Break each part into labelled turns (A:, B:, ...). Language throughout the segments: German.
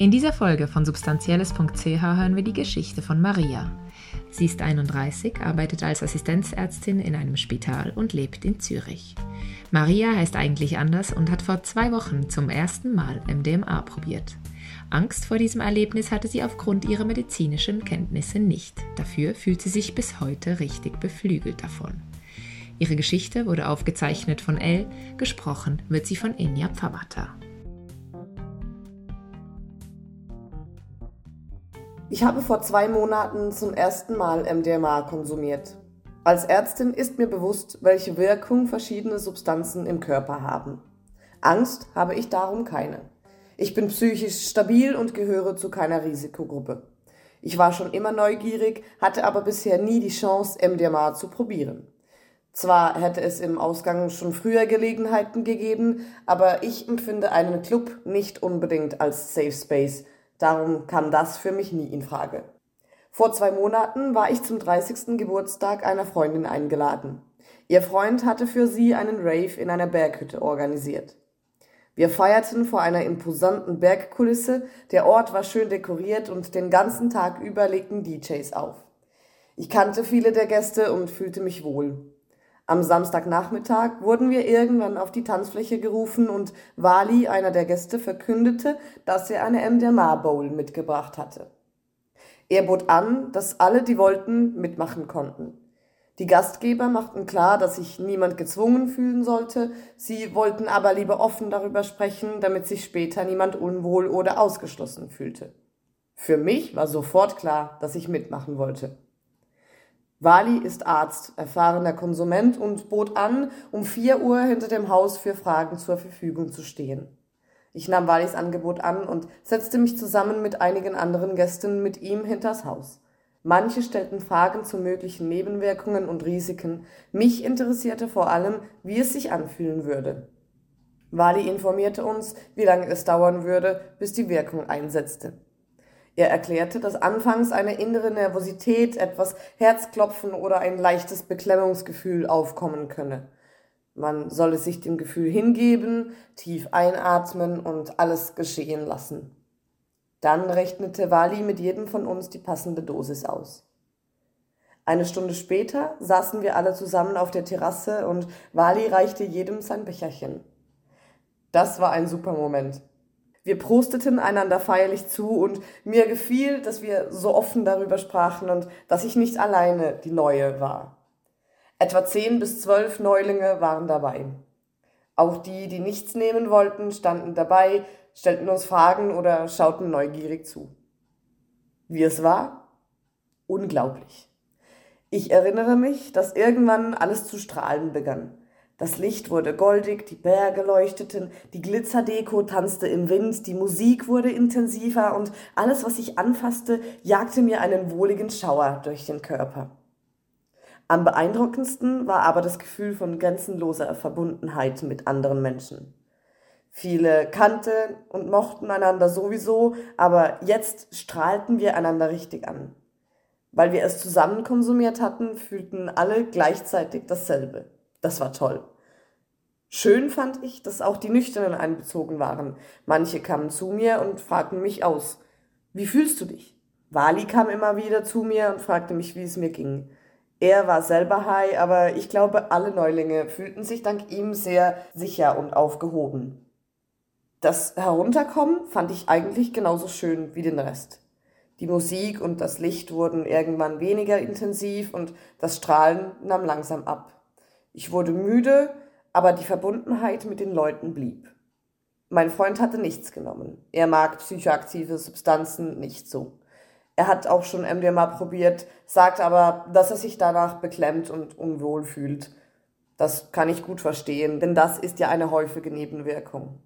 A: In dieser Folge von substanzielles.ch hören wir die Geschichte von Maria. Sie ist 31, arbeitet als Assistenzärztin in einem Spital und lebt in Zürich. Maria heißt eigentlich anders und hat vor zwei Wochen zum ersten Mal MDMA probiert. Angst vor diesem Erlebnis hatte sie aufgrund ihrer medizinischen Kenntnisse nicht. Dafür fühlt sie sich bis heute richtig beflügelt davon. Ihre Geschichte wurde aufgezeichnet von Elle, gesprochen wird sie von Inja Pfawata.
B: Ich habe vor zwei Monaten zum ersten Mal MDMA konsumiert. Als Ärztin ist mir bewusst, welche Wirkung verschiedene Substanzen im Körper haben. Angst habe ich darum keine. Ich bin psychisch stabil und gehöre zu keiner Risikogruppe. Ich war schon immer neugierig, hatte aber bisher nie die Chance, MDMA zu probieren. Zwar hätte es im Ausgang schon früher Gelegenheiten gegeben, aber ich empfinde einen Club nicht unbedingt als Safe Space, Darum kam das für mich nie in Frage. Vor zwei Monaten war ich zum 30. Geburtstag einer Freundin eingeladen. Ihr Freund hatte für sie einen Rave in einer Berghütte organisiert. Wir feierten vor einer imposanten Bergkulisse, der Ort war schön dekoriert und den ganzen Tag über legten DJs auf. Ich kannte viele der Gäste und fühlte mich wohl. Am Samstagnachmittag wurden wir irgendwann auf die Tanzfläche gerufen und Wali, einer der Gäste, verkündete, dass er eine MDMA Bowl mitgebracht hatte. Er bot an, dass alle, die wollten, mitmachen konnten. Die Gastgeber machten klar, dass sich niemand gezwungen fühlen sollte, sie wollten aber lieber offen darüber sprechen, damit sich später niemand unwohl oder ausgeschlossen fühlte. Für mich war sofort klar, dass ich mitmachen wollte. Wali ist Arzt, erfahrener Konsument und bot an, um vier Uhr hinter dem Haus für Fragen zur Verfügung zu stehen. Ich nahm Walis Angebot an und setzte mich zusammen mit einigen anderen Gästen mit ihm hinters Haus. Manche stellten Fragen zu möglichen Nebenwirkungen und Risiken. Mich interessierte vor allem, wie es sich anfühlen würde. Wali informierte uns, wie lange es dauern würde, bis die Wirkung einsetzte. Er erklärte, dass anfangs eine innere Nervosität, etwas Herzklopfen oder ein leichtes Beklemmungsgefühl aufkommen könne. Man solle sich dem Gefühl hingeben, tief einatmen und alles geschehen lassen. Dann rechnete Wali mit jedem von uns die passende Dosis aus. Eine Stunde später saßen wir alle zusammen auf der Terrasse und Wali reichte jedem sein Becherchen. Das war ein super Moment. Wir prosteten einander feierlich zu und mir gefiel, dass wir so offen darüber sprachen und dass ich nicht alleine die Neue war. Etwa zehn bis zwölf Neulinge waren dabei. Auch die, die nichts nehmen wollten, standen dabei, stellten uns Fragen oder schauten neugierig zu. Wie es war? Unglaublich. Ich erinnere mich, dass irgendwann alles zu strahlen begann. Das Licht wurde goldig, die Berge leuchteten, die Glitzerdeko tanzte im Wind, die Musik wurde intensiver und alles, was ich anfasste, jagte mir einen wohligen Schauer durch den Körper. Am beeindruckendsten war aber das Gefühl von grenzenloser Verbundenheit mit anderen Menschen. Viele kannten und mochten einander sowieso, aber jetzt strahlten wir einander richtig an. Weil wir es zusammen konsumiert hatten, fühlten alle gleichzeitig dasselbe. Das war toll. Schön fand ich, dass auch die Nüchternen einbezogen waren. Manche kamen zu mir und fragten mich aus. Wie fühlst du dich? Wali kam immer wieder zu mir und fragte mich, wie es mir ging. Er war selber high, aber ich glaube, alle Neulinge fühlten sich dank ihm sehr sicher und aufgehoben. Das Herunterkommen fand ich eigentlich genauso schön wie den Rest. Die Musik und das Licht wurden irgendwann weniger intensiv und das Strahlen nahm langsam ab. Ich wurde müde, aber die Verbundenheit mit den Leuten blieb. Mein Freund hatte nichts genommen. Er mag psychoaktive Substanzen nicht so. Er hat auch schon MDMA probiert, sagt aber, dass er sich danach beklemmt und unwohl fühlt. Das kann ich gut verstehen, denn das ist ja eine häufige Nebenwirkung.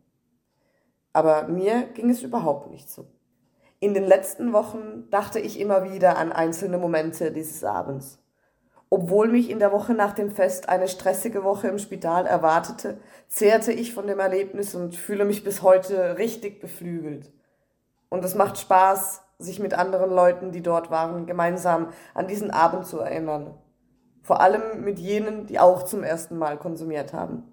B: Aber mir ging es überhaupt nicht so. In den letzten Wochen dachte ich immer wieder an einzelne Momente dieses Abends. Obwohl mich in der Woche nach dem Fest eine stressige Woche im Spital erwartete, zehrte ich von dem Erlebnis und fühle mich bis heute richtig beflügelt. Und es macht Spaß, sich mit anderen Leuten, die dort waren, gemeinsam an diesen Abend zu erinnern. Vor allem mit jenen, die auch zum ersten Mal konsumiert haben.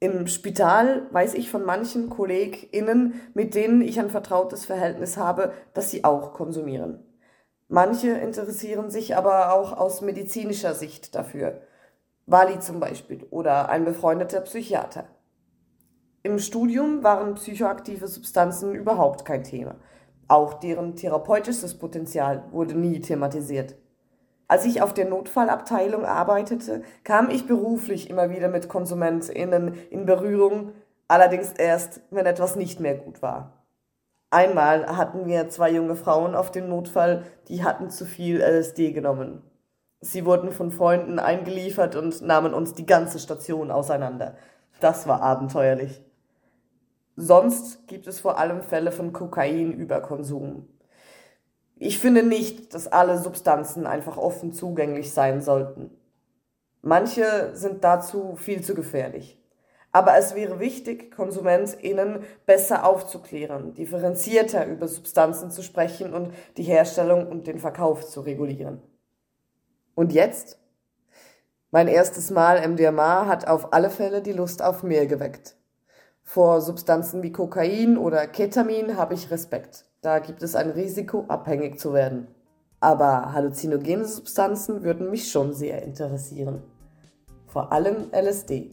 B: Im Spital weiß ich von manchen KollegInnen, mit denen ich ein vertrautes Verhältnis habe, dass sie auch konsumieren. Manche interessieren sich aber auch aus medizinischer Sicht dafür. Wali zum Beispiel oder ein befreundeter Psychiater. Im Studium waren psychoaktive Substanzen überhaupt kein Thema. Auch deren therapeutisches Potenzial wurde nie thematisiert. Als ich auf der Notfallabteilung arbeitete, kam ich beruflich immer wieder mit KonsumentInnen in Berührung, allerdings erst, wenn etwas nicht mehr gut war. Einmal hatten wir zwei junge Frauen auf dem Notfall, die hatten zu viel LSD genommen. Sie wurden von Freunden eingeliefert und nahmen uns die ganze Station auseinander. Das war abenteuerlich. Sonst gibt es vor allem Fälle von Kokainüberkonsum. Ich finde nicht, dass alle Substanzen einfach offen zugänglich sein sollten. Manche sind dazu viel zu gefährlich. Aber es wäre wichtig, KonsumentInnen besser aufzuklären, differenzierter über Substanzen zu sprechen und die Herstellung und den Verkauf zu regulieren. Und jetzt? Mein erstes Mal MDMA hat auf alle Fälle die Lust auf mehr geweckt. Vor Substanzen wie Kokain oder Ketamin habe ich Respekt. Da gibt es ein Risiko, abhängig zu werden. Aber halluzinogene Substanzen würden mich schon sehr interessieren. Vor allem LSD.